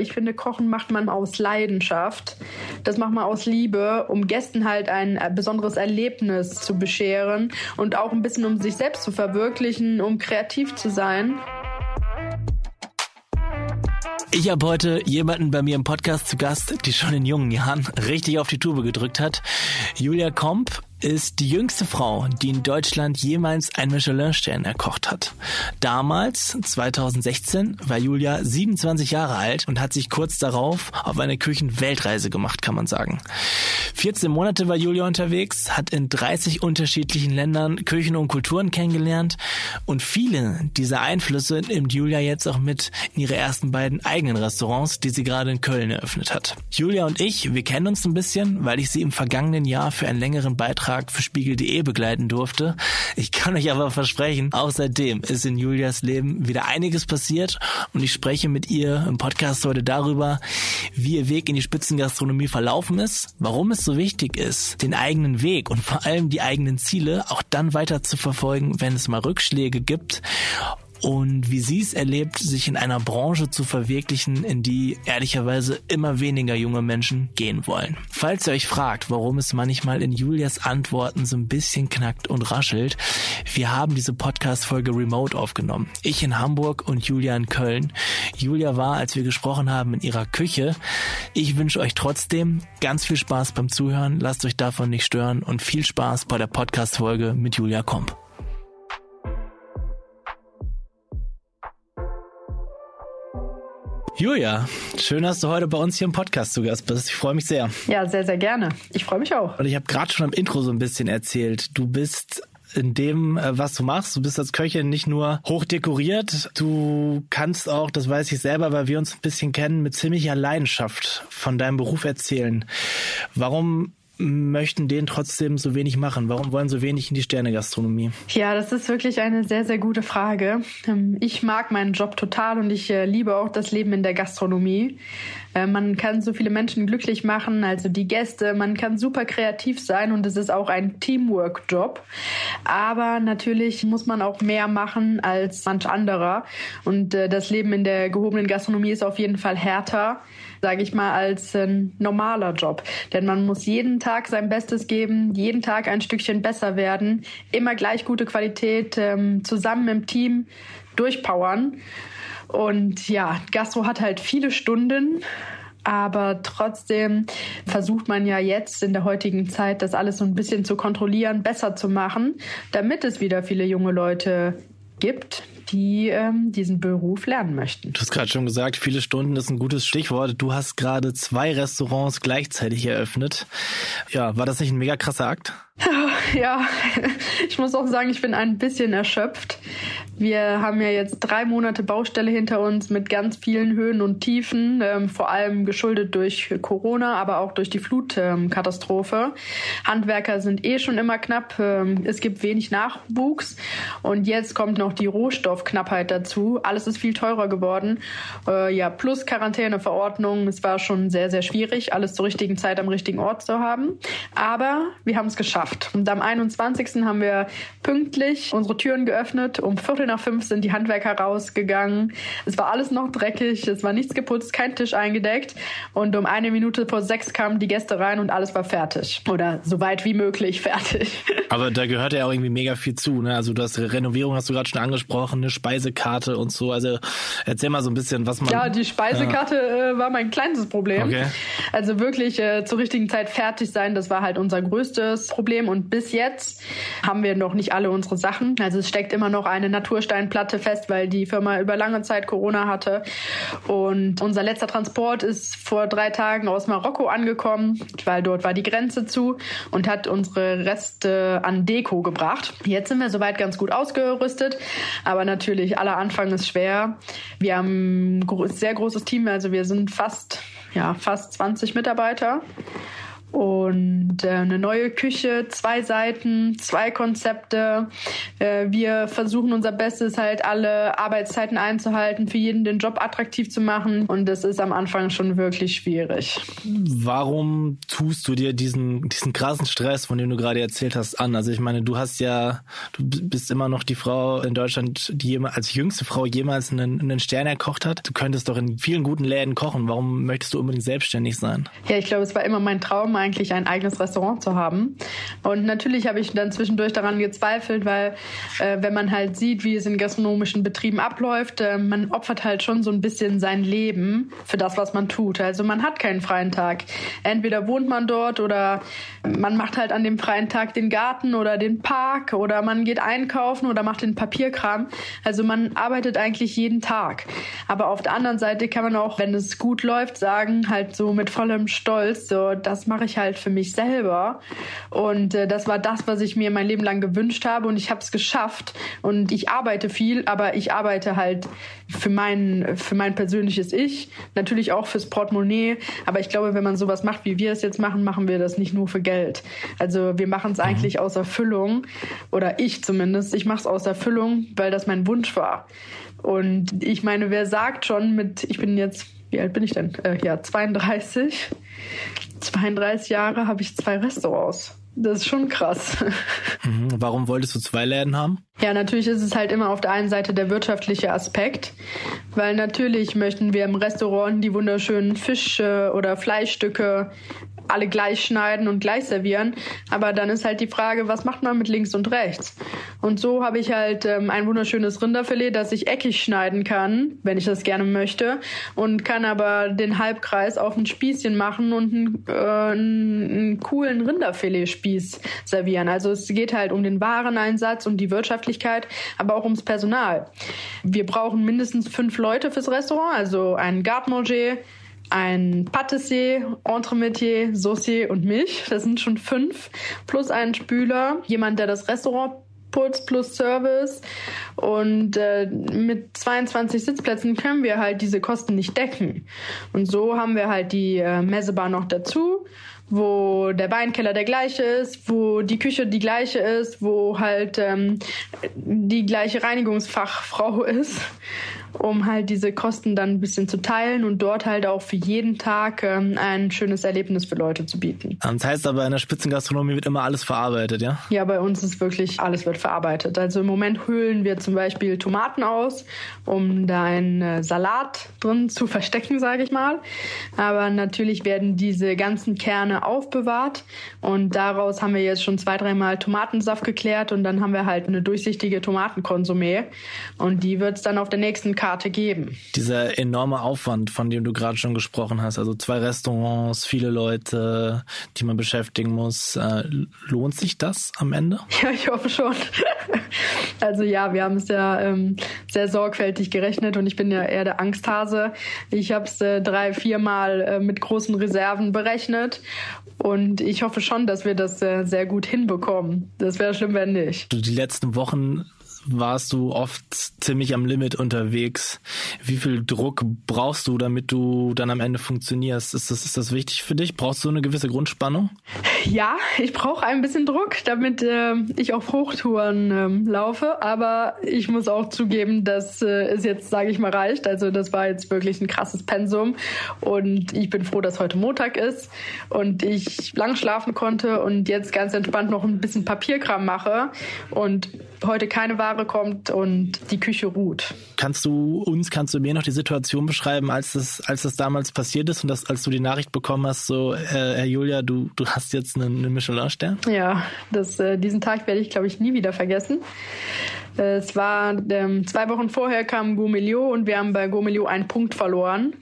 Ich finde, Kochen macht man aus Leidenschaft. Das macht man aus Liebe, um Gästen halt ein besonderes Erlebnis zu bescheren und auch ein bisschen um sich selbst zu verwirklichen, um kreativ zu sein. Ich habe heute jemanden bei mir im Podcast zu Gast, die schon in jungen Jahren richtig auf die Tube gedrückt hat. Julia Komp ist die jüngste Frau, die in Deutschland jemals einen Michelin-Stern erkocht hat. Damals, 2016, war Julia 27 Jahre alt und hat sich kurz darauf auf eine Küchenweltreise gemacht, kann man sagen. 14 Monate war Julia unterwegs, hat in 30 unterschiedlichen Ländern Küchen und Kulturen kennengelernt und viele dieser Einflüsse nimmt Julia jetzt auch mit in ihre ersten beiden eigenen Restaurants, die sie gerade in Köln eröffnet hat. Julia und ich, wir kennen uns ein bisschen, weil ich sie im vergangenen Jahr für einen längeren Beitrag Beitrag für Spiegel.de begleiten durfte. Ich kann euch aber versprechen, auch seitdem ist in Julias Leben wieder einiges passiert und ich spreche mit ihr im Podcast heute darüber, wie ihr Weg in die Spitzengastronomie verlaufen ist, warum es so wichtig ist, den eigenen Weg und vor allem die eigenen Ziele auch dann weiter zu verfolgen, wenn es mal Rückschläge gibt und wie sie es erlebt, sich in einer Branche zu verwirklichen, in die ehrlicherweise immer weniger junge Menschen gehen wollen. Falls ihr euch fragt, warum es manchmal in Julias Antworten so ein bisschen knackt und raschelt, wir haben diese Podcast-Folge remote aufgenommen. Ich in Hamburg und Julia in Köln. Julia war, als wir gesprochen haben, in ihrer Küche. Ich wünsche euch trotzdem ganz viel Spaß beim Zuhören. Lasst euch davon nicht stören und viel Spaß bei der Podcast-Folge mit Julia Komp. Julia, schön, dass du heute bei uns hier im Podcast zu Gast bist. Ich freue mich sehr. Ja, sehr, sehr gerne. Ich freue mich auch. Und ich habe gerade schon am Intro so ein bisschen erzählt. Du bist in dem, äh, was du machst. Du bist als Köchin nicht nur hoch dekoriert, du kannst auch, das weiß ich selber, weil wir uns ein bisschen kennen, mit ziemlicher Leidenschaft von deinem Beruf erzählen. Warum möchten den trotzdem so wenig machen? Warum wollen so wenig in die Sternegastronomie? Ja, das ist wirklich eine sehr, sehr gute Frage. Ähm, ich mag meinen Job total und ich äh, liebe auch das Leben in der Gastronomie. Äh, man kann so viele Menschen glücklich machen, also die Gäste, man kann super kreativ sein und es ist auch ein Teamwork-Job. Aber natürlich muss man auch mehr machen als manch anderer. Und äh, das Leben in der gehobenen Gastronomie ist auf jeden Fall härter sage ich mal, als ein normaler Job. Denn man muss jeden Tag sein Bestes geben, jeden Tag ein Stückchen besser werden, immer gleich gute Qualität, ähm, zusammen im Team durchpowern. Und ja, Gastro hat halt viele Stunden. Aber trotzdem versucht man ja jetzt in der heutigen Zeit, das alles so ein bisschen zu kontrollieren, besser zu machen, damit es wieder viele junge Leute gibt, die ähm, diesen Beruf lernen möchten. Du hast gerade schon gesagt, viele Stunden ist ein gutes Stichwort. Du hast gerade zwei Restaurants gleichzeitig eröffnet. Ja, war das nicht ein mega krasser Akt? Ja, ich muss auch sagen, ich bin ein bisschen erschöpft. Wir haben ja jetzt drei Monate Baustelle hinter uns mit ganz vielen Höhen und Tiefen, ähm, vor allem geschuldet durch Corona, aber auch durch die Flutkatastrophe. Handwerker sind eh schon immer knapp. Ähm, es gibt wenig Nachwuchs und jetzt kommt noch die Rohstoffknappheit dazu. Alles ist viel teurer geworden. Äh, ja, plus Quarantäneverordnung. Es war schon sehr, sehr schwierig, alles zur richtigen Zeit am richtigen Ort zu haben. Aber wir haben es geschafft. Und am 21. haben wir pünktlich unsere Türen geöffnet. Um Viertel nach fünf sind die Handwerker rausgegangen. Es war alles noch dreckig, es war nichts geputzt, kein Tisch eingedeckt. Und um eine Minute vor sechs kamen die Gäste rein und alles war fertig. Oder so weit wie möglich fertig. Aber da gehört ja auch irgendwie mega viel zu. Ne? Also du hast Renovierung, hast du gerade schon angesprochen, Speisekarte und so. Also erzähl mal so ein bisschen, was man. Ja, die Speisekarte äh, war mein kleinstes Problem. Okay. Also wirklich äh, zur richtigen Zeit fertig sein, das war halt unser größtes Problem. Und bis jetzt haben wir noch nicht alle unsere Sachen. Also es steckt immer noch eine Natursteinplatte fest, weil die Firma über lange Zeit Corona hatte. Und unser letzter Transport ist vor drei Tagen aus Marokko angekommen, weil dort war die Grenze zu und hat unsere Reste an Deko gebracht. Jetzt sind wir soweit ganz gut ausgerüstet, aber natürlich aller Anfang ist schwer. Wir haben ein sehr großes Team, also wir sind fast ja fast 20 Mitarbeiter und äh, eine neue Küche, zwei Seiten, zwei Konzepte. Äh, wir versuchen unser Bestes, halt alle Arbeitszeiten einzuhalten, für jeden den Job attraktiv zu machen und das ist am Anfang schon wirklich schwierig. Warum tust du dir diesen, diesen krassen Stress, von dem du gerade erzählt hast, an? Also ich meine, du hast ja, du bist immer noch die Frau in Deutschland, die als jüngste Frau jemals einen, einen Stern erkocht hat. Du könntest doch in vielen guten Läden kochen. Warum möchtest du unbedingt selbstständig sein? Ja, ich glaube, es war immer mein Traum, eigentlich ein eigenes Restaurant zu haben. Und natürlich habe ich dann zwischendurch daran gezweifelt, weil äh, wenn man halt sieht, wie es in gastronomischen Betrieben abläuft, äh, man opfert halt schon so ein bisschen sein Leben für das, was man tut. Also man hat keinen freien Tag. Entweder wohnt man dort oder man macht halt an dem freien Tag den Garten oder den Park oder man geht einkaufen oder macht den Papierkram. Also man arbeitet eigentlich jeden Tag. Aber auf der anderen Seite kann man auch, wenn es gut läuft, sagen, halt so mit vollem Stolz, so das mache ich halt für mich selber. Und äh, das war das, was ich mir mein Leben lang gewünscht habe und ich habe es geschafft. Und ich arbeite viel, aber ich arbeite halt für mein, für mein persönliches Ich, natürlich auch fürs Portemonnaie. Aber ich glaube, wenn man sowas macht, wie wir es jetzt machen, machen wir das nicht nur für Geld. Also wir machen es mhm. eigentlich aus Erfüllung, oder ich zumindest. Ich mache es aus Erfüllung, weil das mein Wunsch war. Und ich meine, wer sagt schon mit, ich bin jetzt, wie alt bin ich denn? Äh, ja, 32. 32 Jahre habe ich zwei Restaurants. Das ist schon krass. Mhm. Warum wolltest du zwei Läden haben? Ja, natürlich ist es halt immer auf der einen Seite der wirtschaftliche Aspekt, weil natürlich möchten wir im Restaurant die wunderschönen Fische oder Fleischstücke alle gleich schneiden und gleich servieren. Aber dann ist halt die Frage, was macht man mit links und rechts? Und so habe ich halt ähm, ein wunderschönes Rinderfilet, das ich eckig schneiden kann, wenn ich das gerne möchte, und kann aber den Halbkreis auf ein Spießchen machen und einen, äh, einen coolen Rinderfiletspieß servieren. Also es geht halt um den Wareneinsatz, um die Wirtschaftlichkeit, aber auch ums Personal. Wir brauchen mindestens fünf Leute fürs Restaurant, also einen Garde-Manger, ein Patissier, Entremetier, Saucier und mich. Das sind schon fünf. Plus ein Spüler, jemand, der das Restaurant putzt plus Service. Und äh, mit 22 Sitzplätzen können wir halt diese Kosten nicht decken. Und so haben wir halt die äh, Messebar noch dazu wo der Weinkeller der gleiche ist, wo die Küche die gleiche ist, wo halt ähm, die gleiche Reinigungsfachfrau ist um halt diese Kosten dann ein bisschen zu teilen und dort halt auch für jeden Tag ähm, ein schönes Erlebnis für Leute zu bieten. Das heißt aber, in der Spitzengastronomie wird immer alles verarbeitet, ja? Ja, bei uns ist wirklich alles wird verarbeitet. Also im Moment höhlen wir zum Beispiel Tomaten aus, um da einen äh, Salat drin zu verstecken, sage ich mal. Aber natürlich werden diese ganzen Kerne aufbewahrt und daraus haben wir jetzt schon zwei, dreimal Tomatensaft geklärt und dann haben wir halt eine durchsichtige Tomatenkonsumé und die wird es dann auf der nächsten Karte geben. Dieser enorme Aufwand, von dem du gerade schon gesprochen hast, also zwei Restaurants, viele Leute, die man beschäftigen muss, äh, lohnt sich das am Ende? Ja, ich hoffe schon. Also ja, wir haben es ja ähm, sehr sorgfältig gerechnet und ich bin ja eher der Angsthase. Ich habe es äh, drei, viermal äh, mit großen Reserven berechnet und ich hoffe schon, dass wir das äh, sehr gut hinbekommen. Das wäre schlimm, wenn nicht. Die letzten Wochen warst du oft ziemlich am Limit unterwegs. Wie viel Druck brauchst du, damit du dann am Ende funktionierst? Ist das, ist das wichtig für dich? Brauchst du eine gewisse Grundspannung? Ja, ich brauche ein bisschen Druck, damit äh, ich auf Hochtouren ähm, laufe. Aber ich muss auch zugeben, dass äh, es jetzt, sage ich mal, reicht. Also das war jetzt wirklich ein krasses Pensum. Und ich bin froh, dass heute Montag ist und ich lang schlafen konnte und jetzt ganz entspannt noch ein bisschen Papierkram mache und heute keine Ware kommt und die Küche ruht. Kannst du uns, kannst du mir noch die Situation beschreiben, als das, als das damals passiert ist und das, als du die Nachricht bekommen hast, so, äh, Herr Julia, du, du hast jetzt einen, einen Michelin-Stern? Ja, das, äh, diesen Tag werde ich, glaube ich, nie wieder vergessen. Es war ähm, zwei Wochen vorher kam Gourmelio und wir haben bei Gourmelio einen Punkt verloren.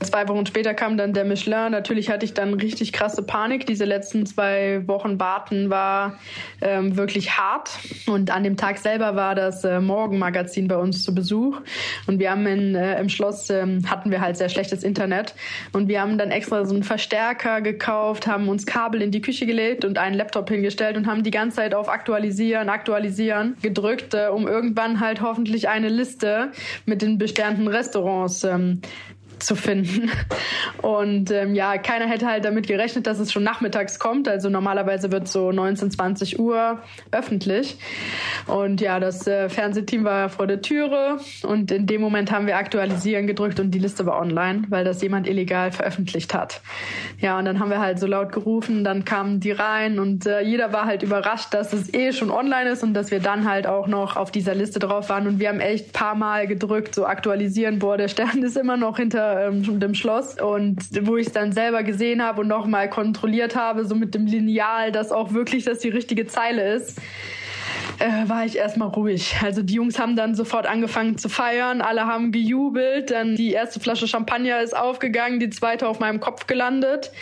Zwei Wochen später kam dann der Michelin. Natürlich hatte ich dann richtig krasse Panik. Diese letzten zwei Wochen warten war ähm, wirklich hart. Und an dem Tag selber war das äh, Morgenmagazin bei uns zu Besuch. Und wir haben in, äh, im Schloss ähm, hatten wir halt sehr schlechtes Internet. Und wir haben dann extra so einen Verstärker gekauft, haben uns Kabel in die Küche gelegt und einen Laptop hingestellt und haben die ganze Zeit auf Aktualisieren, Aktualisieren gedrückt um irgendwann halt hoffentlich eine Liste mit den besternten Restaurants ähm, zu finden. Und ähm, ja, keiner hätte halt damit gerechnet, dass es schon nachmittags kommt. Also normalerweise wird so 19, 20 Uhr öffentlich. Und ja, das äh, Fernsehteam war vor der Türe und in dem Moment haben wir aktualisieren gedrückt und die Liste war online, weil das jemand illegal veröffentlicht hat. Ja, und dann haben wir halt so laut gerufen, dann kamen die rein und äh, jeder war halt überrascht, dass es eh schon online ist und dass wir dann halt auch noch auf dieser Liste drauf waren und wir haben echt paar Mal gedrückt, so aktualisieren, boah, der Stern ist immer noch hinter ähm, dem Schloss und wo ich es dann selber gesehen habe und nochmal kontrolliert habe, so mit dem Lineal, dass auch wirklich das die richtige Zeile ist äh, war ich erstmal ruhig. Also die Jungs haben dann sofort angefangen zu feiern, alle haben gejubelt, dann die erste Flasche Champagner ist aufgegangen, die zweite auf meinem Kopf gelandet.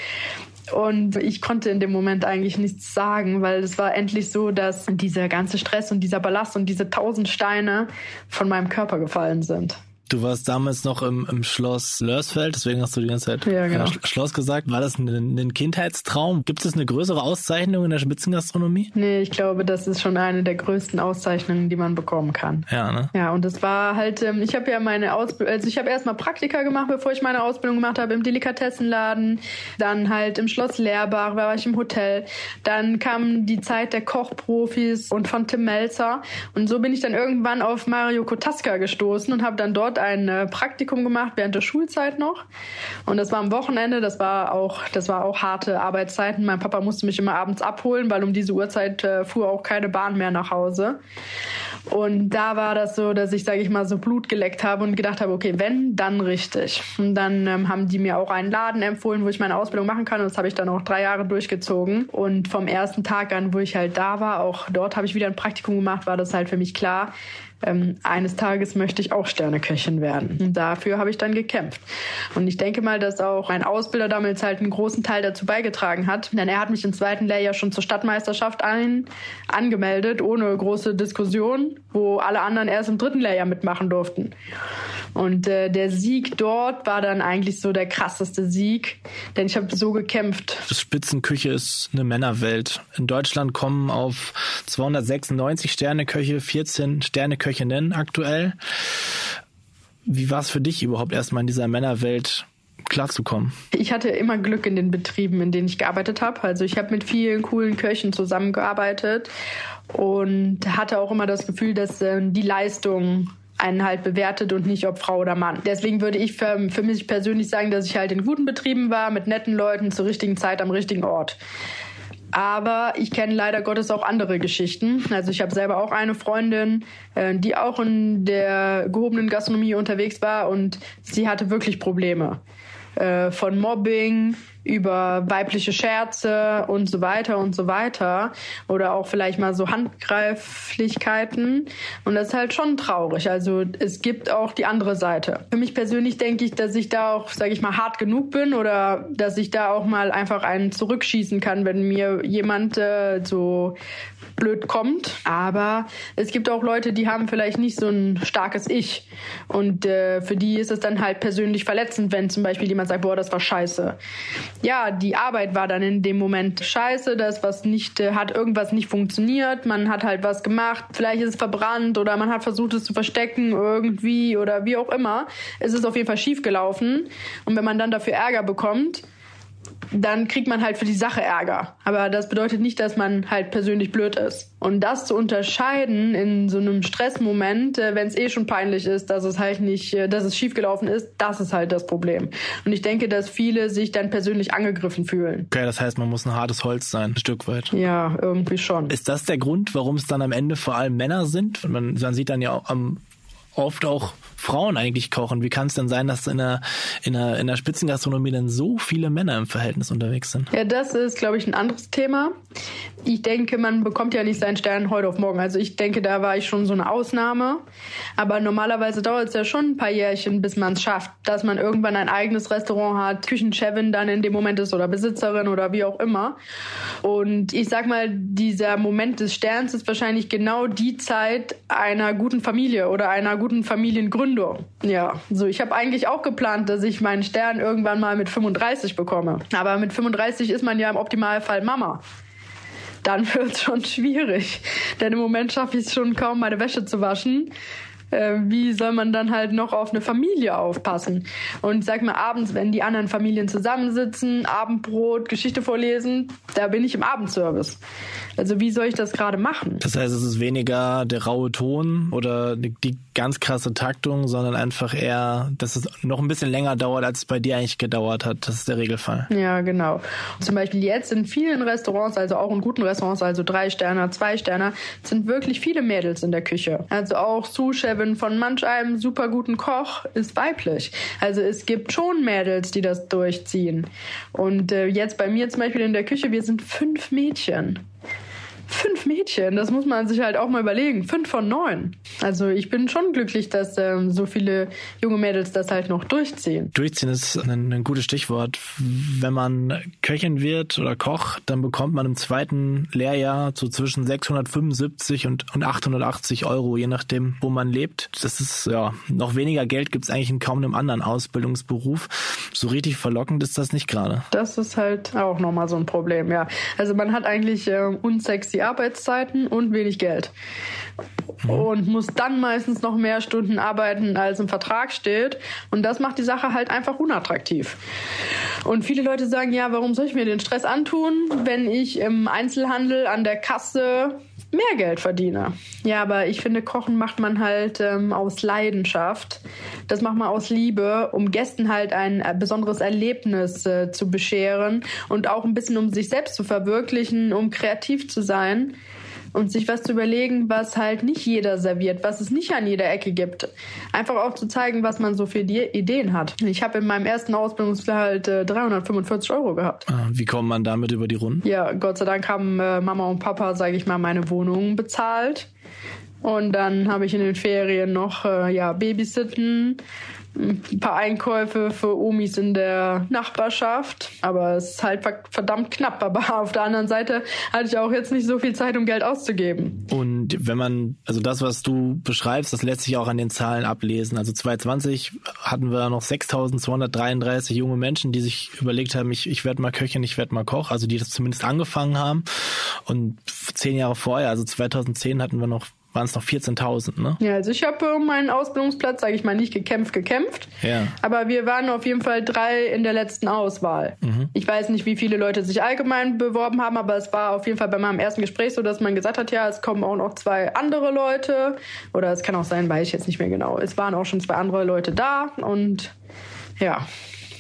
Und ich konnte in dem Moment eigentlich nichts sagen, weil es war endlich so, dass dieser ganze Stress und dieser Ballast und diese tausend Steine von meinem Körper gefallen sind. Du warst damals noch im, im Schloss Lörsfeld, deswegen hast du die ganze Zeit ja, genau. Schloss gesagt. War das ein, ein, Kindheitstraum? Gibt es eine größere Auszeichnung in der Spitzengastronomie? Nee, ich glaube, das ist schon eine der größten Auszeichnungen, die man bekommen kann. Ja, ne? Ja, und es war halt, ähm, ich habe ja meine Ausbildung, also ich habe erstmal Praktika gemacht, bevor ich meine Ausbildung gemacht habe im Delikatessenladen, dann halt im Schloss Lehrbach, war ich im Hotel. Dann kam die Zeit der Kochprofis und von Tim Melzer und so bin ich dann irgendwann auf Mario Kotaska gestoßen und habe dann dort ein äh, Praktikum gemacht während der Schulzeit noch. Und das war am Wochenende, das war auch, das war auch harte Arbeitszeiten. Mein Papa musste mich immer abends abholen, weil um diese Uhrzeit äh, fuhr auch keine Bahn mehr nach Hause. Und da war das so, dass ich, sage ich mal, so Blut geleckt habe und gedacht habe, okay, wenn, dann richtig. Und dann ähm, haben die mir auch einen Laden empfohlen, wo ich meine Ausbildung machen kann. Und das habe ich dann auch drei Jahre durchgezogen. Und vom ersten Tag an, wo ich halt da war, auch dort habe ich wieder ein Praktikum gemacht, war das halt für mich klar, ähm, eines Tages möchte ich auch Sterneköchin werden. Und dafür habe ich dann gekämpft. Und ich denke mal, dass auch ein Ausbilder damals halt einen großen Teil dazu beigetragen hat, denn er hat mich im zweiten Lehrjahr schon zur Stadtmeisterschaft ein, angemeldet, ohne große Diskussion, wo alle anderen erst im dritten Lehrjahr mitmachen durften. Und äh, der Sieg dort war dann eigentlich so der krasseste Sieg, denn ich habe so gekämpft. Spitzenküche ist eine Männerwelt. In Deutschland kommen auf 296 Sterneköche 14 Sterneköchinnen aktuell. Wie war es für dich überhaupt erstmal in dieser Männerwelt klarzukommen? Ich hatte immer Glück in den Betrieben, in denen ich gearbeitet habe. Also ich habe mit vielen coolen Köchen zusammengearbeitet und hatte auch immer das Gefühl, dass äh, die Leistung einen halt bewertet und nicht ob Frau oder Mann. Deswegen würde ich für, für mich persönlich sagen, dass ich halt in guten Betrieben war, mit netten Leuten zur richtigen Zeit am richtigen Ort. Aber ich kenne leider Gottes auch andere Geschichten. Also ich habe selber auch eine Freundin, äh, die auch in der gehobenen Gastronomie unterwegs war und sie hatte wirklich Probleme. Äh, von Mobbing über weibliche Scherze und so weiter und so weiter. Oder auch vielleicht mal so Handgreiflichkeiten. Und das ist halt schon traurig. Also es gibt auch die andere Seite. Für mich persönlich denke ich, dass ich da auch, sage ich mal, hart genug bin oder dass ich da auch mal einfach einen zurückschießen kann, wenn mir jemand äh, so blöd kommt. Aber es gibt auch Leute, die haben vielleicht nicht so ein starkes Ich. Und äh, für die ist es dann halt persönlich verletzend, wenn zum Beispiel jemand sagt, boah, das war scheiße ja, die Arbeit war dann in dem Moment scheiße, das was nicht, äh, hat irgendwas nicht funktioniert, man hat halt was gemacht, vielleicht ist es verbrannt oder man hat versucht es zu verstecken irgendwie oder wie auch immer. Es ist auf jeden Fall schief gelaufen und wenn man dann dafür Ärger bekommt, dann kriegt man halt für die Sache Ärger. Aber das bedeutet nicht, dass man halt persönlich blöd ist. Und das zu unterscheiden in so einem Stressmoment, äh, wenn es eh schon peinlich ist, dass es halt nicht, äh, dass es schiefgelaufen ist, das ist halt das Problem. Und ich denke, dass viele sich dann persönlich angegriffen fühlen. Okay, das heißt, man muss ein hartes Holz sein, ein Stück weit. Ja, irgendwie schon. Ist das der Grund, warum es dann am Ende vor allem Männer sind? Man, man sieht dann ja auch am oft auch Frauen eigentlich kochen. Wie kann es denn sein, dass in der, in, der, in der Spitzengastronomie dann so viele Männer im Verhältnis unterwegs sind? Ja, das ist, glaube ich, ein anderes Thema. Ich denke, man bekommt ja nicht seinen Stern heute auf morgen. Also ich denke, da war ich schon so eine Ausnahme. Aber normalerweise dauert es ja schon ein paar Jährchen, bis man es schafft, dass man irgendwann ein eigenes Restaurant hat, Küchenchefin dann in dem Moment ist oder Besitzerin oder wie auch immer. Und ich sag mal, dieser Moment des Sterns ist wahrscheinlich genau die Zeit einer guten Familie oder einer guten Familiengründung. Ja, so ich habe eigentlich auch geplant, dass ich meinen Stern irgendwann mal mit 35 bekomme. Aber mit 35 ist man ja im Optimalfall Mama dann wird es schon schwierig. Denn im Moment schaffe ich es schon kaum, meine Wäsche zu waschen. äh, wie soll man dann halt noch auf eine Familie aufpassen? Und sag mal, abends, wenn die anderen Familien zusammensitzen, Abendbrot, Geschichte vorlesen, da bin ich im Abendservice. Also wie soll ich das gerade machen? Das heißt, es ist weniger der raue Ton oder die ganz krasse Taktung, sondern einfach eher, dass es noch ein bisschen länger dauert, als es bei dir eigentlich gedauert hat. Das ist der Regelfall. Ja, genau. Zum Beispiel jetzt in vielen Restaurants, also auch in guten Restaurants, also drei Sterne, zwei Sterne, sind wirklich viele Mädels in der Küche. Also auch Sous-Chefin von manch einem super guten Koch ist weiblich. Also es gibt schon Mädels, die das durchziehen. Und äh, jetzt bei mir zum Beispiel in der Küche, wir sind fünf Mädchen. Fünf Mädchen, das muss man sich halt auch mal überlegen. Fünf von neun. Also ich bin schon glücklich, dass ähm, so viele junge Mädels das halt noch durchziehen. Durchziehen ist ein, ein, gutes Stichwort. Wenn man Köchin wird oder Koch, dann bekommt man im zweiten Lehrjahr so zwischen 675 und, und 880 Euro, je nachdem, wo man lebt. Das ist ja noch weniger Geld gibt es eigentlich in kaum einem anderen Ausbildungsberuf. So richtig verlockend ist das nicht gerade. Das ist halt auch nochmal so ein Problem, ja. Also man hat eigentlich äh, unsexy Arbeitszeiten und wenig Geld. Und muss dann meistens noch mehr Stunden arbeiten, als im Vertrag steht. Und das macht die Sache halt einfach unattraktiv. Und viele Leute sagen, ja, warum soll ich mir den Stress antun, wenn ich im Einzelhandel an der Kasse mehr Geld verdiene. Ja, aber ich finde, Kochen macht man halt ähm, aus Leidenschaft. Das macht man aus Liebe, um Gästen halt ein äh, besonderes Erlebnis äh, zu bescheren und auch ein bisschen um sich selbst zu verwirklichen, um kreativ zu sein und sich was zu überlegen, was halt nicht jeder serviert, was es nicht an jeder Ecke gibt. Einfach auch zu zeigen, was man so für die Ideen hat. Ich habe in meinem ersten Ausbildungsgehalt äh, 345 Euro gehabt. Ah, wie kommt man damit über die Runden? Ja, Gott sei Dank haben äh, Mama und Papa, sage ich mal, meine Wohnung bezahlt. Und dann habe ich in den Ferien noch äh, ja Babysitten ein paar Einkäufe für Omis in der Nachbarschaft. Aber es ist halt verdammt knapp. Aber auf der anderen Seite hatte ich auch jetzt nicht so viel Zeit, um Geld auszugeben. Und wenn man, also das, was du beschreibst, das lässt sich auch an den Zahlen ablesen. Also 2020 hatten wir noch 6.233 junge Menschen, die sich überlegt haben, ich, ich werde mal Köchin, ich werde mal Koch. Also die das zumindest angefangen haben. Und zehn Jahre vorher, also 2010 hatten wir noch waren es noch 14.000, ne? Ja, also ich habe um meinen Ausbildungsplatz, sage ich mal, nicht gekämpft, gekämpft. Ja. Aber wir waren auf jeden Fall drei in der letzten Auswahl. Mhm. Ich weiß nicht, wie viele Leute sich allgemein beworben haben, aber es war auf jeden Fall bei meinem ersten Gespräch so, dass man gesagt hat, ja, es kommen auch noch zwei andere Leute. Oder es kann auch sein, weiß ich jetzt nicht mehr genau. Es waren auch schon zwei andere Leute da und ja.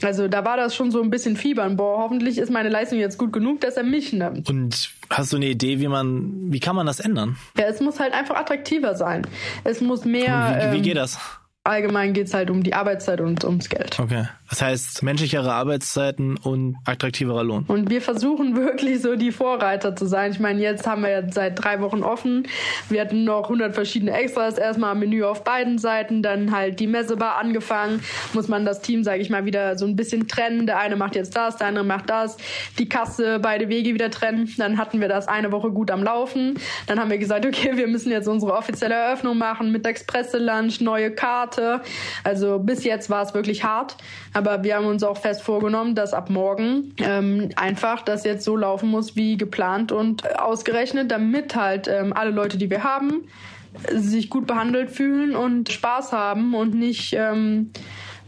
Also da war das schon so ein bisschen Fiebern. Boah, hoffentlich ist meine Leistung jetzt gut genug, dass er mich nimmt. Und hast du eine Idee, wie man, wie kann man das ändern? Ja, es muss halt einfach attraktiver sein. Es muss mehr. Wie, wie ähm, geht das? allgemein geht es halt um die Arbeitszeit und ums Geld. Okay. Das heißt, menschlichere Arbeitszeiten und attraktiverer Lohn. Und wir versuchen wirklich so die Vorreiter zu sein. Ich meine, jetzt haben wir jetzt seit drei Wochen offen. Wir hatten noch 100 verschiedene Extras. Erstmal Menü auf beiden Seiten, dann halt die Messebar angefangen. Muss man das Team, sage ich mal, wieder so ein bisschen trennen. Der eine macht jetzt das, der andere macht das. Die Kasse, beide Wege wieder trennen. Dann hatten wir das eine Woche gut am Laufen. Dann haben wir gesagt, okay, wir müssen jetzt unsere offizielle Eröffnung machen mit Expresse-Lunch, neue Karte. Also bis jetzt war es wirklich hart. Aber wir haben uns auch fest vorgenommen, dass ab morgen ähm, einfach das jetzt so laufen muss wie geplant und ausgerechnet, damit halt ähm, alle Leute, die wir haben, sich gut behandelt fühlen und Spaß haben und nicht ähm,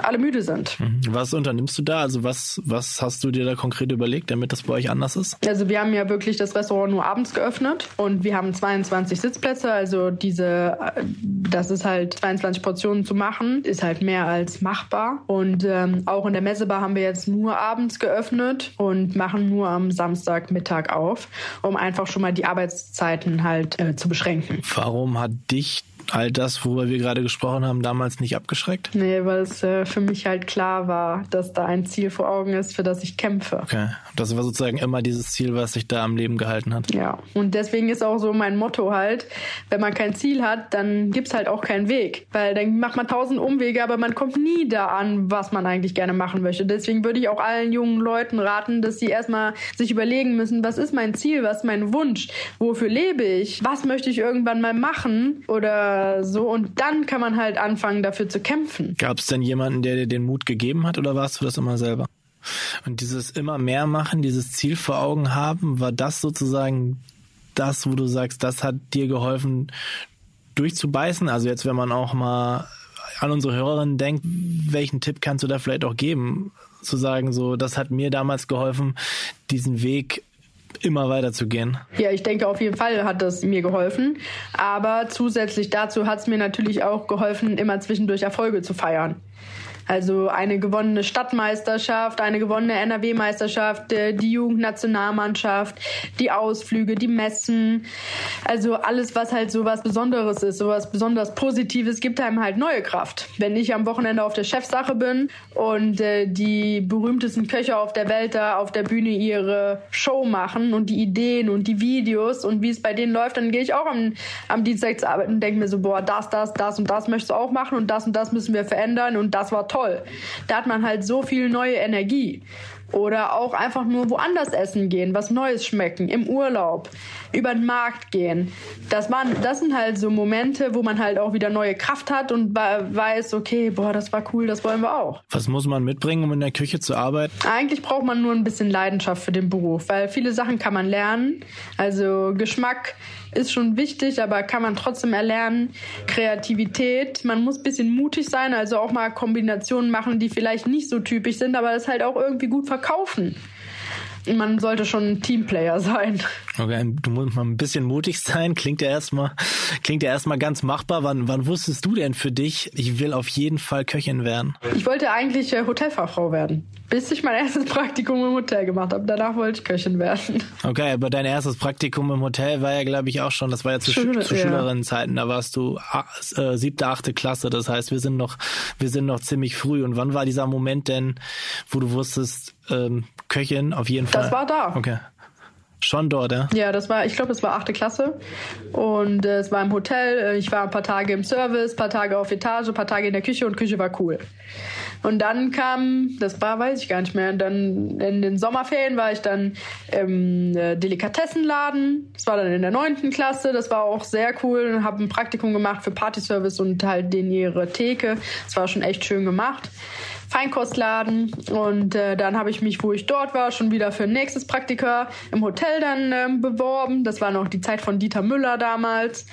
alle müde sind. Mhm. Was unternimmst du da? Also was, was hast du dir da konkret überlegt, damit das bei euch anders ist? Also wir haben ja wirklich das Restaurant nur abends geöffnet und wir haben 22 Sitzplätze. Also diese, das ist halt 22 Portionen zu machen, ist halt mehr als machbar. Und ähm, auch in der Messebar haben wir jetzt nur abends geöffnet und machen nur am Samstagmittag auf, um einfach schon mal die Arbeitszeiten halt äh, zu beschränken. Warum hat dich all das, worüber wir gerade gesprochen haben, damals nicht abgeschreckt? Nee, weil es äh, für mich halt klar war, dass da ein Ziel vor Augen ist, für das ich kämpfe. Okay. Das war sozusagen immer dieses Ziel, was sich da am Leben gehalten hat. Ja. Und deswegen ist auch so mein Motto halt, wenn man kein Ziel hat, dann gibt's halt auch keinen Weg. Weil dann macht man tausend Umwege, aber man kommt nie da an, was man eigentlich gerne machen möchte. Deswegen würde ich auch allen jungen Leuten raten, dass sie erstmal sich überlegen müssen, was ist mein Ziel, was ist mein Wunsch, wofür lebe ich, was möchte ich irgendwann mal machen so. Und dann kann man halt anfangen, dafür zu kämpfen. Gab es denn jemanden, der dir den Mut gegeben hat oder warst du das immer selber? Und dieses immer mehr machen, dieses Ziel vor Augen haben, war das sozusagen das, wo du sagst, das hat dir geholfen, durchzubeißen? Also jetzt, wenn man auch mal an unsere Hörerinnen denkt, welchen Tipp kannst du da vielleicht auch geben? Zu sagen, so, das hat mir damals geholfen, diesen Weg immer weiter zu gehen. Ja, ich denke, auf jeden Fall hat das mir geholfen. Aber zusätzlich dazu hat es mir natürlich auch geholfen, immer zwischendurch Erfolge zu feiern. Also eine gewonnene Stadtmeisterschaft, eine gewonnene NRW-Meisterschaft, äh, die Jugendnationalmannschaft, die Ausflüge, die Messen. Also alles, was halt so was Besonderes ist, so was besonders Positives, gibt einem halt neue Kraft. Wenn ich am Wochenende auf der Chefsache bin und äh, die berühmtesten Köche auf der Welt da auf der Bühne ihre Show machen und die Ideen und die Videos und wie es bei denen läuft, dann gehe ich auch am, am Dienstag zur Arbeit und denke mir so, boah, das, das, das und das möchtest du auch machen und das und das müssen wir verändern und das war toll toll. Da hat man halt so viel neue Energie. Oder auch einfach nur woanders essen gehen, was Neues schmecken, im Urlaub, über den Markt gehen. Das, waren, das sind halt so Momente, wo man halt auch wieder neue Kraft hat und weiß, okay, boah, das war cool, das wollen wir auch. Was muss man mitbringen, um in der Küche zu arbeiten? Eigentlich braucht man nur ein bisschen Leidenschaft für den Beruf, weil viele Sachen kann man lernen. Also Geschmack ist schon wichtig, aber kann man trotzdem erlernen. Kreativität, man muss ein bisschen mutig sein, also auch mal Kombinationen machen, die vielleicht nicht so typisch sind, aber das halt auch irgendwie gut verkaufen man sollte schon ein Teamplayer sein. Okay, du musst mal ein bisschen mutig sein. Klingt ja erstmal, klingt ja erstmal ganz machbar. Wann, wann wusstest du denn für dich, ich will auf jeden Fall Köchin werden? Ich wollte eigentlich äh, Hotelfachfrau werden, bis ich mein erstes Praktikum im Hotel gemacht habe. Danach wollte ich Köchin werden. Okay, aber dein erstes Praktikum im Hotel war ja, glaube ich, auch schon, das war ja zu, Schule, zu ja. Schülerinnenzeiten. Da warst du äh, siebte, achte Klasse. Das heißt, wir sind noch, wir sind noch ziemlich früh. Und wann war dieser Moment denn, wo du wusstest, ähm, Köchin auf jeden Fall. Das war da. Okay. Schon dort, ja? Ja, das war, ich glaube, es war achte Klasse. Und äh, es war im Hotel. Äh, ich war ein paar Tage im Service, ein paar Tage auf Etage, ein paar Tage in der Küche und Küche war cool. Und dann kam, das war, weiß ich gar nicht mehr, dann in den Sommerferien war ich dann im äh, Delikatessenladen. Das war dann in der neunten Klasse. Das war auch sehr cool. Habe ein Praktikum gemacht für Partyservice und halt den ihre Theke. Das war schon echt schön gemacht. Feinkostladen und äh, dann habe ich mich, wo ich dort war, schon wieder für ein nächstes Praktika im Hotel dann ähm, beworben. Das war noch die Zeit von Dieter Müller damals.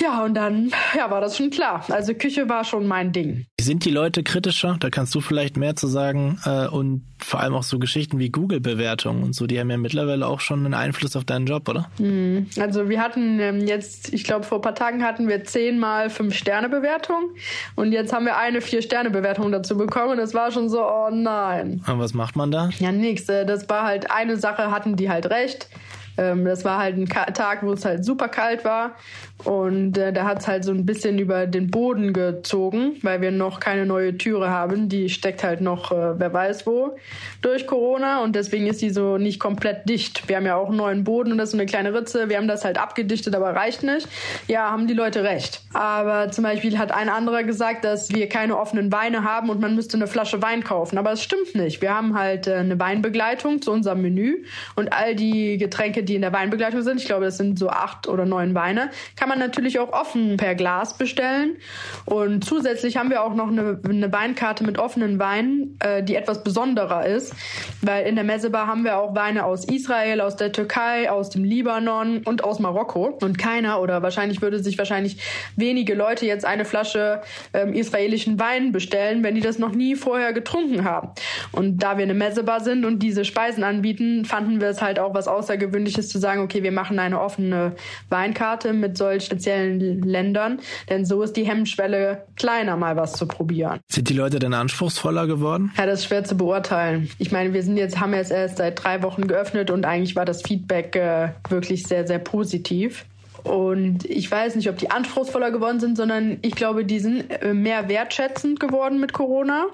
Ja, und dann ja, war das schon klar. Also Küche war schon mein Ding. Sind die Leute kritischer? Da kannst du vielleicht mehr zu sagen. Äh, und vor allem auch so Geschichten wie Google-Bewertungen und so, die haben ja mittlerweile auch schon einen Einfluss auf deinen Job, oder? Hm. Also wir hatten ähm, jetzt, ich glaube vor ein paar Tagen hatten wir zehnmal Fünf-Sterne-Bewertung und jetzt haben wir eine Vier-Sterne-Bewertung dazu bekommen und es war schon so, oh nein. Und was macht man da? Ja, nix. Äh, das war halt eine Sache, hatten die halt recht. Ähm, das war halt ein Tag, wo es halt super kalt war und äh, da hat es halt so ein bisschen über den Boden gezogen, weil wir noch keine neue Türe haben. Die steckt halt noch, äh, wer weiß wo, durch Corona und deswegen ist die so nicht komplett dicht. Wir haben ja auch einen neuen Boden und das ist so eine kleine Ritze. Wir haben das halt abgedichtet, aber reicht nicht. Ja, haben die Leute recht. Aber zum Beispiel hat ein anderer gesagt, dass wir keine offenen Weine haben und man müsste eine Flasche Wein kaufen. Aber es stimmt nicht. Wir haben halt äh, eine Weinbegleitung zu unserem Menü und all die Getränke, die in der Weinbegleitung sind, ich glaube, das sind so acht oder neun Weine, kann man man natürlich auch offen per Glas bestellen. Und zusätzlich haben wir auch noch eine, eine Weinkarte mit offenen Weinen, äh, die etwas besonderer ist, weil in der Messebar haben wir auch Weine aus Israel, aus der Türkei, aus dem Libanon und aus Marokko. Und keiner oder wahrscheinlich würde sich wahrscheinlich wenige Leute jetzt eine Flasche ähm, israelischen Wein bestellen, wenn die das noch nie vorher getrunken haben. Und da wir eine Messebar sind und diese Speisen anbieten, fanden wir es halt auch was Außergewöhnliches zu sagen, okay, wir machen eine offene Weinkarte mit solchen speziellen Ländern, denn so ist die Hemmschwelle kleiner, mal was zu probieren. Sind die Leute denn anspruchsvoller geworden? Ja, das ist schwer zu beurteilen. Ich meine, wir sind jetzt, haben jetzt erst seit drei Wochen geöffnet und eigentlich war das Feedback äh, wirklich sehr, sehr positiv. Und ich weiß nicht, ob die anspruchsvoller geworden sind, sondern ich glaube, die sind äh, mehr wertschätzend geworden mit Corona.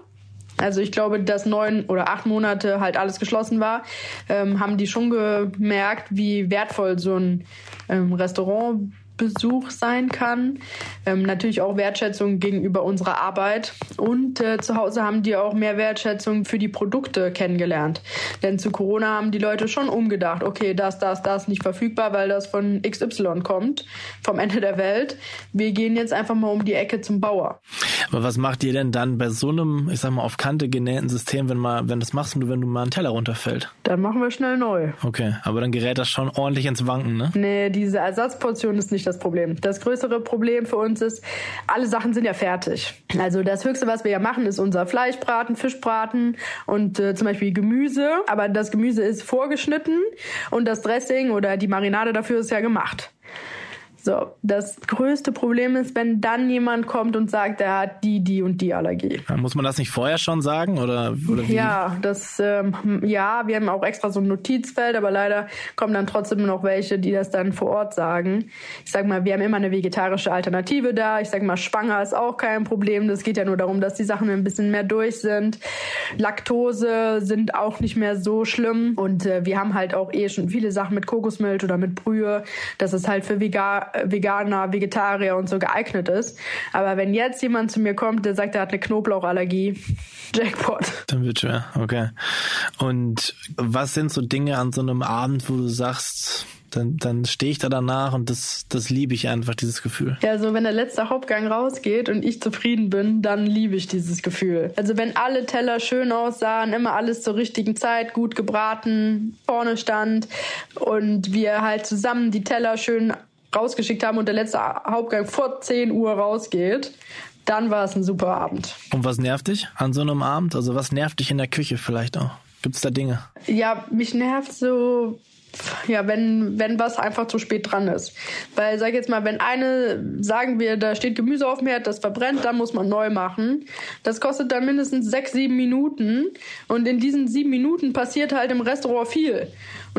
Also ich glaube, dass neun oder acht Monate halt alles geschlossen war, ähm, haben die schon gemerkt, wie wertvoll so ein ähm, Restaurant Besuch sein kann. Ähm, natürlich auch Wertschätzung gegenüber unserer Arbeit. Und äh, zu Hause haben die auch mehr Wertschätzung für die Produkte kennengelernt. Denn zu Corona haben die Leute schon umgedacht, okay, das, das, das nicht verfügbar, weil das von XY kommt, vom Ende der Welt. Wir gehen jetzt einfach mal um die Ecke zum Bauer. Aber was macht ihr denn dann bei so einem, ich sag mal, auf Kante genähten System, wenn mal, wenn das machst und wenn du mal einen Teller runterfällt? Dann machen wir schnell neu. Okay, aber dann gerät das schon ordentlich ins Wanken, ne? Nee, diese Ersatzportion ist nicht das Problem. Das größere Problem für uns ist, alle Sachen sind ja fertig. Also das Höchste, was wir ja machen, ist unser Fleischbraten, Fischbraten und äh, zum Beispiel Gemüse. Aber das Gemüse ist vorgeschnitten und das Dressing oder die Marinade dafür ist ja gemacht. So, das größte Problem ist, wenn dann jemand kommt und sagt, er hat die, die und die Allergie. Muss man das nicht vorher schon sagen oder, oder wie? Ja, das ähm, ja, wir haben auch extra so ein Notizfeld, aber leider kommen dann trotzdem noch welche, die das dann vor Ort sagen. Ich sag mal, wir haben immer eine vegetarische Alternative da. Ich sag mal, schwanger ist auch kein Problem. Das geht ja nur darum, dass die Sachen ein bisschen mehr durch sind. Laktose sind auch nicht mehr so schlimm und äh, wir haben halt auch eh schon viele Sachen mit Kokosmilch oder mit Brühe. Das ist halt für vegan Veganer, Vegetarier und so geeignet ist. Aber wenn jetzt jemand zu mir kommt, der sagt, er hat eine Knoblauchallergie, Jackpot. Dann wird schwer, okay. Und was sind so Dinge an so einem Abend, wo du sagst, dann, dann stehe ich da danach und das, das liebe ich einfach, dieses Gefühl. Ja, also wenn der letzte Hauptgang rausgeht und ich zufrieden bin, dann liebe ich dieses Gefühl. Also wenn alle Teller schön aussahen, immer alles zur richtigen Zeit, gut gebraten, vorne stand und wir halt zusammen die Teller schön rausgeschickt haben und der letzte Hauptgang vor 10 Uhr rausgeht, dann war es ein super Abend. Und was nervt dich an so einem Abend? Also was nervt dich in der Küche vielleicht auch? Gibt es da Dinge? Ja, mich nervt so ja, wenn, wenn was einfach zu spät dran ist. Weil, sag jetzt mal, wenn eine, sagen wir, da steht Gemüse auf dem Herd, das verbrennt, dann muss man neu machen. Das kostet dann mindestens sechs, sieben Minuten. Und in diesen sieben Minuten passiert halt im Restaurant viel.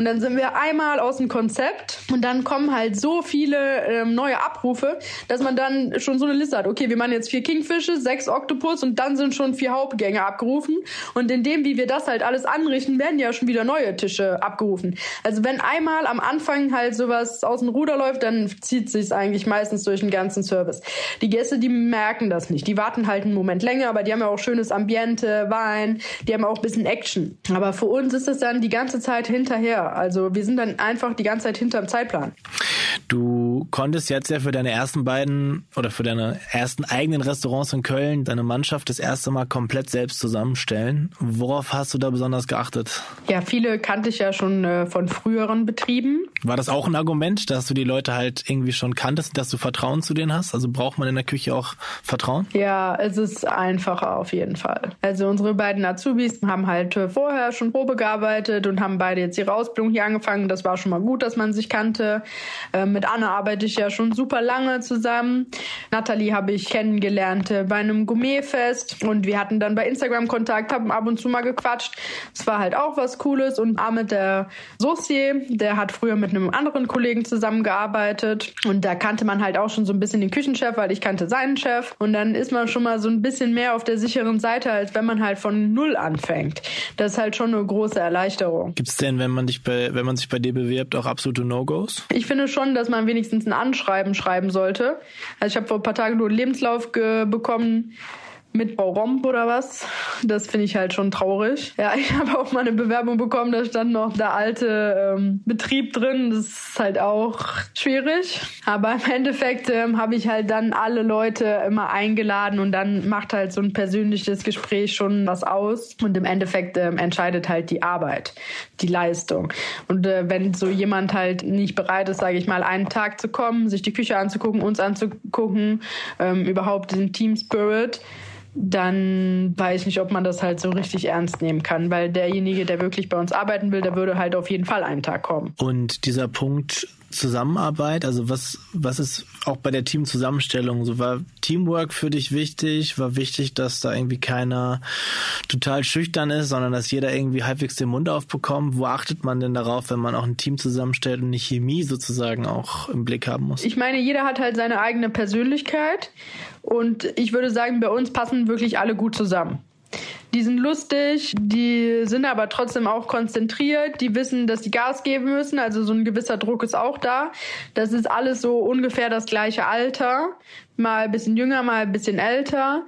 Und dann sind wir einmal aus dem Konzept und dann kommen halt so viele ähm, neue Abrufe, dass man dann schon so eine Liste hat. Okay, wir machen jetzt vier Kingfische, sechs Oktopus und dann sind schon vier Hauptgänge abgerufen. Und in dem, wie wir das halt alles anrichten, werden ja schon wieder neue Tische abgerufen. Also wenn einmal am Anfang halt sowas aus dem Ruder läuft, dann zieht sich's eigentlich meistens durch den ganzen Service. Die Gäste, die merken das nicht. Die warten halt einen Moment länger, aber die haben ja auch schönes Ambiente, Wein, die haben auch ein bisschen Action. Aber für uns ist es dann die ganze Zeit hinterher. Also wir sind dann einfach die ganze Zeit hinterm Zeitplan. Du konntest jetzt ja für deine ersten beiden oder für deine ersten eigenen Restaurants in Köln deine Mannschaft das erste Mal komplett selbst zusammenstellen. Worauf hast du da besonders geachtet? Ja, viele kannte ich ja schon äh, von früheren Betrieben. War das auch ein Argument, dass du die Leute halt irgendwie schon kanntest, dass du Vertrauen zu denen hast? Also braucht man in der Küche auch Vertrauen? Ja, es ist einfacher auf jeden Fall. Also unsere beiden Azubis haben halt vorher schon Probe gearbeitet und haben beide jetzt ihre Ausbildung Ausbildung hier angefangen. Das war schon mal gut, dass man sich kannte. Äh, mit Anna arbeite ich ja schon super lange zusammen. Nathalie habe ich kennengelernt äh, bei einem Gourmetfest und wir hatten dann bei Instagram Kontakt, haben ab und zu mal gequatscht. Es war halt auch was Cooles und Ahmed, der Saucier, der hat früher mit einem anderen Kollegen zusammengearbeitet und da kannte man halt auch schon so ein bisschen den Küchenchef, weil ich kannte seinen Chef und dann ist man schon mal so ein bisschen mehr auf der sicheren Seite, als wenn man halt von Null anfängt. Das ist halt schon eine große Erleichterung. Gibt's denn, wenn man dich bei, wenn man sich bei dir bewirbt, auch absolute No-Gos? Ich finde schon, dass man wenigstens ein Anschreiben schreiben sollte. Also ich habe vor ein paar Tagen nur einen Lebenslauf bekommen mit Bauromp oder was. Das finde ich halt schon traurig. Ja, ich habe auch mal eine Bewerbung bekommen, da stand noch der alte ähm, Betrieb drin. Das ist halt auch schwierig. Aber im Endeffekt ähm, habe ich halt dann alle Leute immer eingeladen und dann macht halt so ein persönliches Gespräch schon was aus. Und im Endeffekt ähm, entscheidet halt die Arbeit, die Leistung. Und äh, wenn so jemand halt nicht bereit ist, sage ich mal, einen Tag zu kommen, sich die Küche anzugucken, uns anzugucken, ähm, überhaupt den Team Spirit, dann weiß ich nicht, ob man das halt so richtig ernst nehmen kann, weil derjenige, der wirklich bei uns arbeiten will, der würde halt auf jeden Fall einen Tag kommen. Und dieser Punkt Zusammenarbeit, also was, was ist auch bei der Teamzusammenstellung so? War Teamwork für dich wichtig? War wichtig, dass da irgendwie keiner total schüchtern ist, sondern dass jeder irgendwie halbwegs den Mund aufbekommt? Wo achtet man denn darauf, wenn man auch ein Team zusammenstellt und eine Chemie sozusagen auch im Blick haben muss? Ich meine, jeder hat halt seine eigene Persönlichkeit und ich würde sagen, bei uns passen wirklich alle gut zusammen. Die sind lustig, die sind aber trotzdem auch konzentriert, die wissen, dass die Gas geben müssen, also so ein gewisser Druck ist auch da. Das ist alles so ungefähr das gleiche Alter, mal bisschen jünger, mal bisschen älter.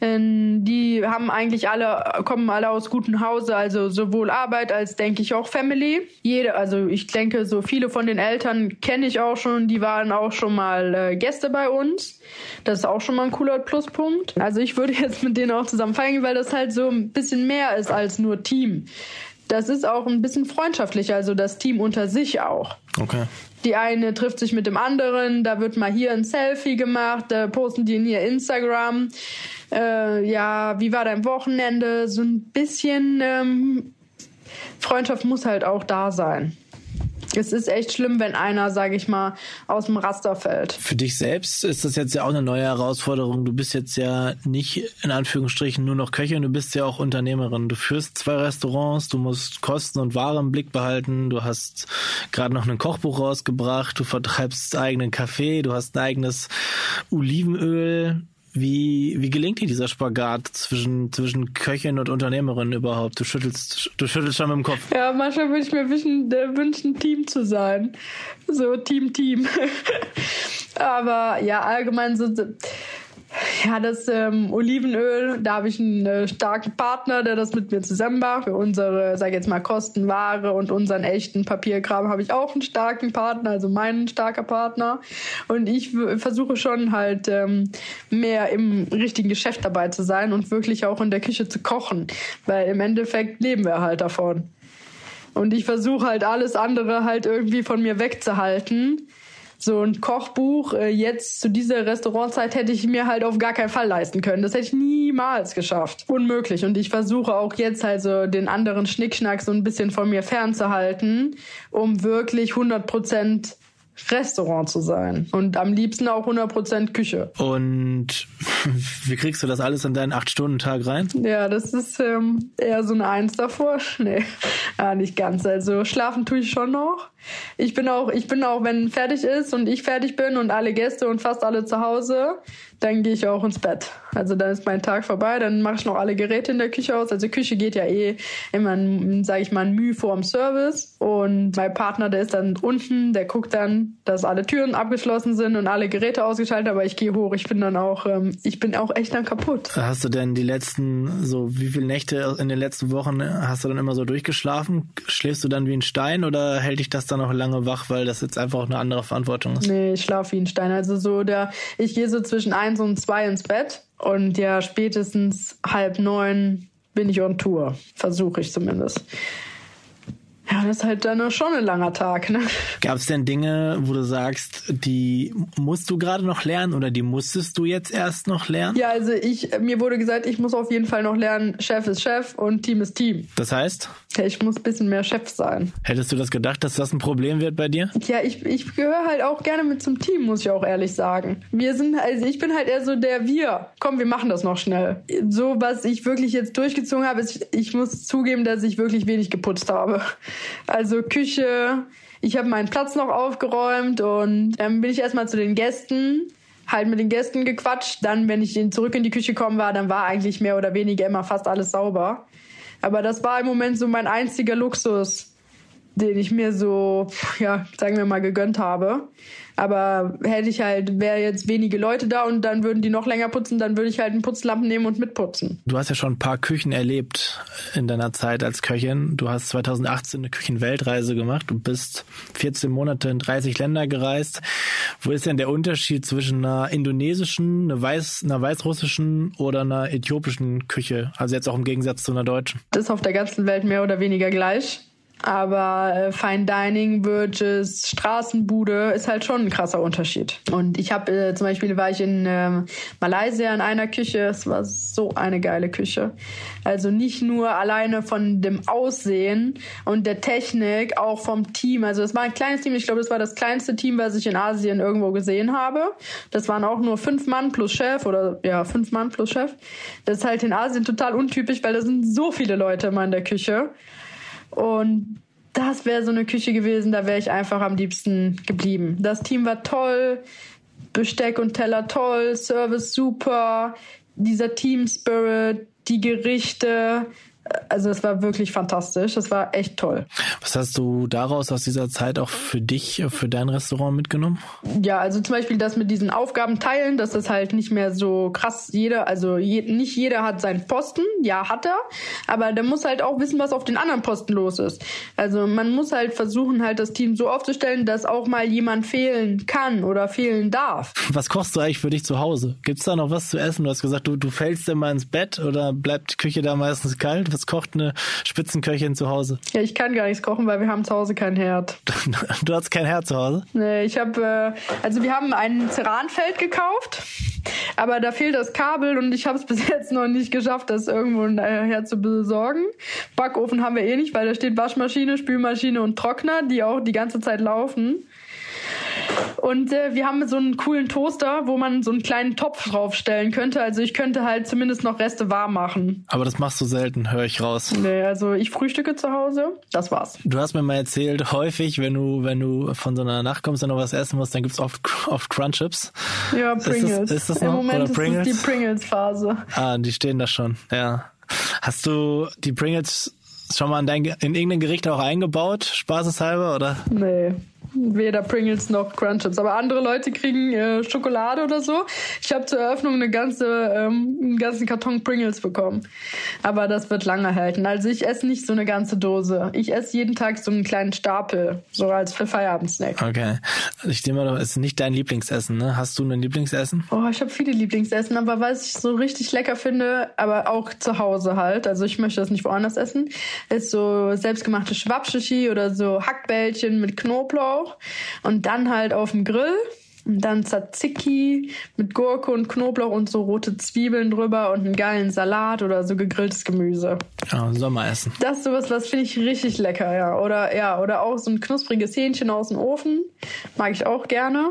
Ähm, die haben eigentlich alle, kommen alle aus gutem Hause, also sowohl Arbeit als denke ich auch Family. Jede, also ich denke, so viele von den Eltern kenne ich auch schon, die waren auch schon mal äh, Gäste bei uns. Das ist auch schon mal ein cooler Pluspunkt. Also ich würde jetzt mit denen auch zusammen feiern, weil das halt so ein bisschen mehr ist als nur Team das ist auch ein bisschen freundschaftlich, also das Team unter sich auch. Okay. Die eine trifft sich mit dem anderen, da wird mal hier ein Selfie gemacht, da posten die in ihr Instagram. Äh, ja, wie war dein Wochenende? So ein bisschen ähm, Freundschaft muss halt auch da sein es ist echt schlimm, wenn einer, sage ich mal, aus dem Raster fällt. Für dich selbst ist das jetzt ja auch eine neue Herausforderung. Du bist jetzt ja nicht in Anführungsstrichen nur noch Köchin, du bist ja auch Unternehmerin. Du führst zwei Restaurants, du musst Kosten und Ware im Blick behalten, du hast gerade noch ein Kochbuch rausgebracht, du vertreibst eigenen Kaffee, du hast ein eigenes Olivenöl. Wie, wie gelingt dir dieser Spagat zwischen, zwischen Köchin und Unternehmerin überhaupt? Du schüttelst, du schüttelst schon mit dem Kopf. Ja, manchmal würde ich mir wünschen, äh, wünschen, Team zu sein. So Team, Team. Aber ja, allgemein so, ja, das ähm, Olivenöl, da habe ich einen äh, starken Partner, der das mit mir zusammen macht. Für unsere, sag ich jetzt mal, Kostenware und unseren echten Papierkram habe ich auch einen starken Partner, also meinen starker Partner. Und ich versuche schon halt ähm, mehr im richtigen Geschäft dabei zu sein und wirklich auch in der Küche zu kochen, weil im Endeffekt leben wir halt davon. Und ich versuche halt alles andere halt irgendwie von mir wegzuhalten so ein Kochbuch äh, jetzt zu dieser Restaurantzeit hätte ich mir halt auf gar keinen Fall leisten können. Das hätte ich niemals geschafft. Unmöglich. Und ich versuche auch jetzt halt so den anderen Schnickschnack so ein bisschen von mir fernzuhalten, um wirklich 100 Prozent Restaurant zu sein. Und am liebsten auch 100% Küche. Und wie kriegst du das alles in deinen 8-Stunden-Tag rein? Ja, das ist ähm, eher so eine Eins davor. Nee, ja, nicht ganz. Also schlafen tue ich schon noch. Ich bin auch, ich bin auch, wenn fertig ist und ich fertig bin und alle Gäste und fast alle zu Hause, dann gehe ich auch ins Bett. Also dann ist mein Tag vorbei, dann mache ich noch alle Geräte in der Küche aus. Also Küche geht ja eh immer, sage ich mal, ein Mühe vor dem Service. Und mein Partner, der ist dann unten, der guckt dann, dass alle Türen abgeschlossen sind und alle Geräte ausgeschaltet. Aber ich gehe hoch. Ich bin dann auch, ähm, ich bin auch echt dann kaputt. Hast du denn die letzten, so wie viele Nächte in den letzten Wochen hast du dann immer so durchgeschlafen? Schläfst du dann wie ein Stein oder hält dich das dann noch lange wach, weil das jetzt einfach eine andere Verantwortung ist? Nee, ich schlafe wie ein Stein. Also so der, ich gehe so zwischen eins und zwei ins Bett und ja, spätestens halb neun bin ich on Tour. Versuche ich zumindest. Ja, das ist halt dann schon ein langer Tag. Ne? Gab es denn Dinge, wo du sagst, die musst du gerade noch lernen oder die musstest du jetzt erst noch lernen? Ja, also ich, mir wurde gesagt, ich muss auf jeden Fall noch lernen, Chef ist Chef und Team ist Team. Das heißt? Ja, ich muss ein bisschen mehr Chef sein. Hättest du das gedacht, dass das ein Problem wird bei dir? Ja, ich, ich gehöre halt auch gerne mit zum Team, muss ich auch ehrlich sagen. Wir sind, also ich bin halt eher so der Wir. Komm, wir machen das noch schnell. So, was ich wirklich jetzt durchgezogen habe, ist, ich muss zugeben, dass ich wirklich wenig geputzt habe. Also Küche, ich habe meinen Platz noch aufgeräumt und dann bin ich erstmal zu den Gästen, halt mit den Gästen gequatscht. Dann, wenn ich zurück in die Küche kommen war, dann war eigentlich mehr oder weniger immer fast alles sauber. Aber das war im Moment so mein einziger Luxus, den ich mir so, ja, sagen wir mal, gegönnt habe. Aber hätte ich halt, wäre jetzt wenige Leute da und dann würden die noch länger putzen, dann würde ich halt einen Putzlampen nehmen und mitputzen. Du hast ja schon ein paar Küchen erlebt in deiner Zeit als Köchin. Du hast 2018 eine Küchenweltreise gemacht. Du bist 14 Monate in 30 Länder gereist. Wo ist denn der Unterschied zwischen einer indonesischen, einer, weiß, einer weißrussischen oder einer äthiopischen Küche? Also jetzt auch im Gegensatz zu einer deutschen. Das ist auf der ganzen Welt mehr oder weniger gleich. Aber äh, Fine Dining versus Straßenbude ist halt schon ein krasser Unterschied. Und ich habe äh, zum Beispiel war ich in ähm, Malaysia in einer Küche. Es war so eine geile Küche. Also nicht nur alleine von dem Aussehen und der Technik, auch vom Team. Also es war ein kleines Team. Ich glaube, das war das kleinste Team, was ich in Asien irgendwo gesehen habe. Das waren auch nur fünf Mann plus Chef oder ja fünf Mann plus Chef. Das ist halt in Asien total untypisch, weil da sind so viele Leute immer in der Küche. Und das wäre so eine Küche gewesen, da wäre ich einfach am liebsten geblieben. Das Team war toll, Besteck und Teller toll, Service super, dieser Team Spirit, die Gerichte, also es war wirklich fantastisch. Es war echt toll. Was hast du daraus aus dieser Zeit auch für dich, für dein Restaurant mitgenommen? Ja, also zum Beispiel das mit diesen Aufgaben teilen, dass das halt nicht mehr so krass jeder, also je, nicht jeder hat seinen Posten, ja hat er, aber der muss halt auch wissen, was auf den anderen Posten los ist. Also man muss halt versuchen, halt das Team so aufzustellen, dass auch mal jemand fehlen kann oder fehlen darf. Was kochst du eigentlich für dich zu Hause? Gibt's da noch was zu essen? Du hast gesagt, du, du fällst immer ins Bett oder bleibt die Küche da meistens kalt? Was kocht eine Spitzenköchin zu Hause? Ja, ich kann gar nichts kochen, weil wir haben zu Hause keinen Herd. Du hast kein Herd zu Hause? Nee, ich habe, äh, also wir haben ein Ceranfeld gekauft, aber da fehlt das Kabel und ich habe es bis jetzt noch nicht geschafft, das irgendwo her zu besorgen. Backofen haben wir eh nicht, weil da steht Waschmaschine, Spülmaschine und Trockner, die auch die ganze Zeit laufen. Und äh, wir haben so einen coolen Toaster, wo man so einen kleinen Topf draufstellen könnte. Also ich könnte halt zumindest noch Reste warm machen. Aber das machst du selten, höre ich raus. Nee, also ich frühstücke zu Hause. Das war's. Du hast mir mal erzählt, häufig, wenn du, wenn du von so einer Nacht kommst und noch was essen musst, dann gibt's oft, oft Crunchips. Ja, Pringles. Ist das, ist das Im noch? Moment Oder ist Pringles? es die Pringles-Phase. Ah, die stehen da schon, ja. Hast du die Pringles schon mal in, dein, in irgendein Gericht auch eingebaut, spaßeshalber, oder? Nee. Weder Pringles noch Crunchips. Aber andere Leute kriegen äh, Schokolade oder so. Ich habe zur Eröffnung eine ganze, ähm, einen ganzen Karton Pringles bekommen. Aber das wird lange halten. Also ich esse nicht so eine ganze Dose. Ich esse jeden Tag so einen kleinen Stapel, so als für Feierabendsnack. Okay. Ich nehme mal, es ist nicht dein Lieblingsessen, ne? Hast du ein Lieblingsessen? Oh, ich habe viele Lieblingsessen, aber was ich so richtig lecker finde, aber auch zu Hause halt, also ich möchte das nicht woanders essen, ist so selbstgemachte Schwabschichi oder so Hackbällchen mit Knoblauch und dann halt auf dem Grill. Und dann Tzatziki mit Gurke und Knoblauch und so rote Zwiebeln drüber und einen geilen Salat oder so gegrilltes Gemüse. Ja, Sommeressen. Das ist sowas, was finde ich richtig lecker, ja. Oder ja, oder auch so ein knuspriges Hähnchen aus dem Ofen. Mag ich auch gerne.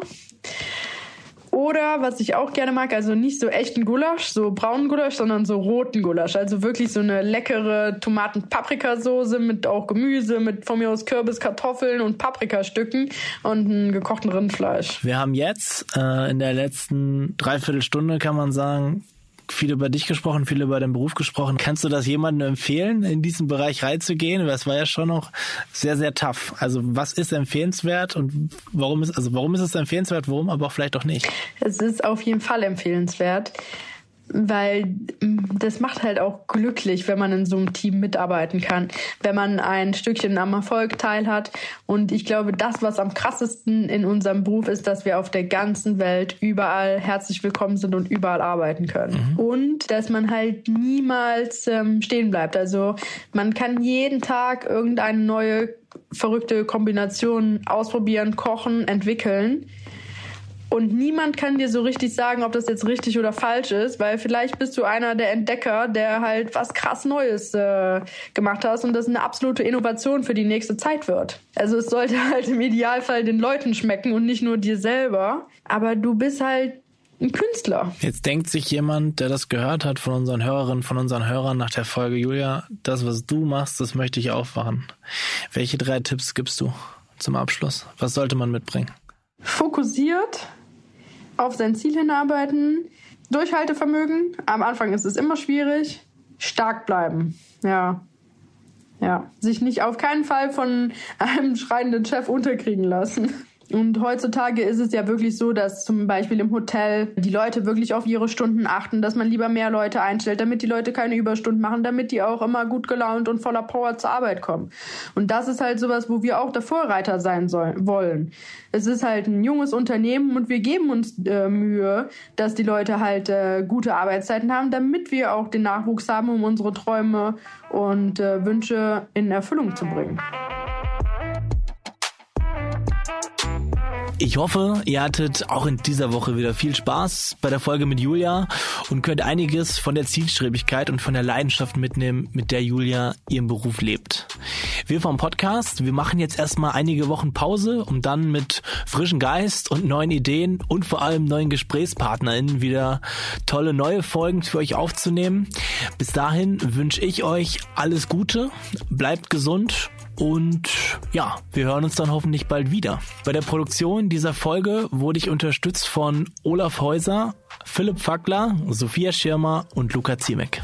Oder was ich auch gerne mag, also nicht so echten Gulasch, so braunen Gulasch, sondern so roten Gulasch. Also wirklich so eine leckere Tomaten-Paprikasoße mit auch Gemüse, mit von mir aus Kürbis, Kartoffeln und Paprikastücken und einem gekochten Rindfleisch. Wir haben jetzt äh, in der letzten Dreiviertelstunde, kann man sagen, viel über dich gesprochen, viel über den Beruf gesprochen. Kannst du das jemandem empfehlen, in diesen Bereich reinzugehen? Weil war ja schon noch sehr, sehr tough. Also was ist empfehlenswert und warum ist, also warum ist es empfehlenswert, warum aber auch vielleicht auch nicht? Es ist auf jeden Fall empfehlenswert, weil das macht halt auch glücklich, wenn man in so einem Team mitarbeiten kann, wenn man ein Stückchen am Erfolg teilhat. Und ich glaube, das, was am krassesten in unserem Beruf ist, dass wir auf der ganzen Welt überall herzlich willkommen sind und überall arbeiten können. Mhm. Und dass man halt niemals ähm, stehen bleibt. Also man kann jeden Tag irgendeine neue verrückte Kombination ausprobieren, kochen, entwickeln. Und niemand kann dir so richtig sagen, ob das jetzt richtig oder falsch ist, weil vielleicht bist du einer der Entdecker, der halt was krass Neues äh, gemacht hast und das eine absolute Innovation für die nächste Zeit wird. Also es sollte halt im Idealfall den Leuten schmecken und nicht nur dir selber. Aber du bist halt ein Künstler. Jetzt denkt sich jemand, der das gehört hat von unseren Hörerinnen, von unseren Hörern nach der Folge, Julia, das, was du machst, das möchte ich auch machen. Welche drei Tipps gibst du zum Abschluss? Was sollte man mitbringen? Fokussiert, auf sein Ziel hinarbeiten, Durchhaltevermögen. Am Anfang ist es immer schwierig. Stark bleiben. Ja. Ja. Sich nicht auf keinen Fall von einem schreienden Chef unterkriegen lassen. Und heutzutage ist es ja wirklich so, dass zum Beispiel im Hotel die Leute wirklich auf ihre Stunden achten, dass man lieber mehr Leute einstellt, damit die Leute keine Überstunden machen, damit die auch immer gut gelaunt und voller Power zur Arbeit kommen. Und das ist halt sowas, wo wir auch der Vorreiter sein sollen, wollen. Es ist halt ein junges Unternehmen und wir geben uns äh, Mühe, dass die Leute halt äh, gute Arbeitszeiten haben, damit wir auch den Nachwuchs haben, um unsere Träume und äh, Wünsche in Erfüllung zu bringen. Ich hoffe, ihr hattet auch in dieser Woche wieder viel Spaß bei der Folge mit Julia und könnt einiges von der Zielstrebigkeit und von der Leidenschaft mitnehmen, mit der Julia ihren Beruf lebt. Wir vom Podcast, wir machen jetzt erstmal einige Wochen Pause, um dann mit frischem Geist und neuen Ideen und vor allem neuen GesprächspartnerInnen wieder tolle neue Folgen für euch aufzunehmen. Bis dahin wünsche ich euch alles Gute, bleibt gesund und ja, wir hören uns dann hoffentlich bald wieder. Bei der Produktion dieser Folge wurde ich unterstützt von Olaf Häuser, Philipp Fackler, Sophia Schirmer und Luca Ziemek.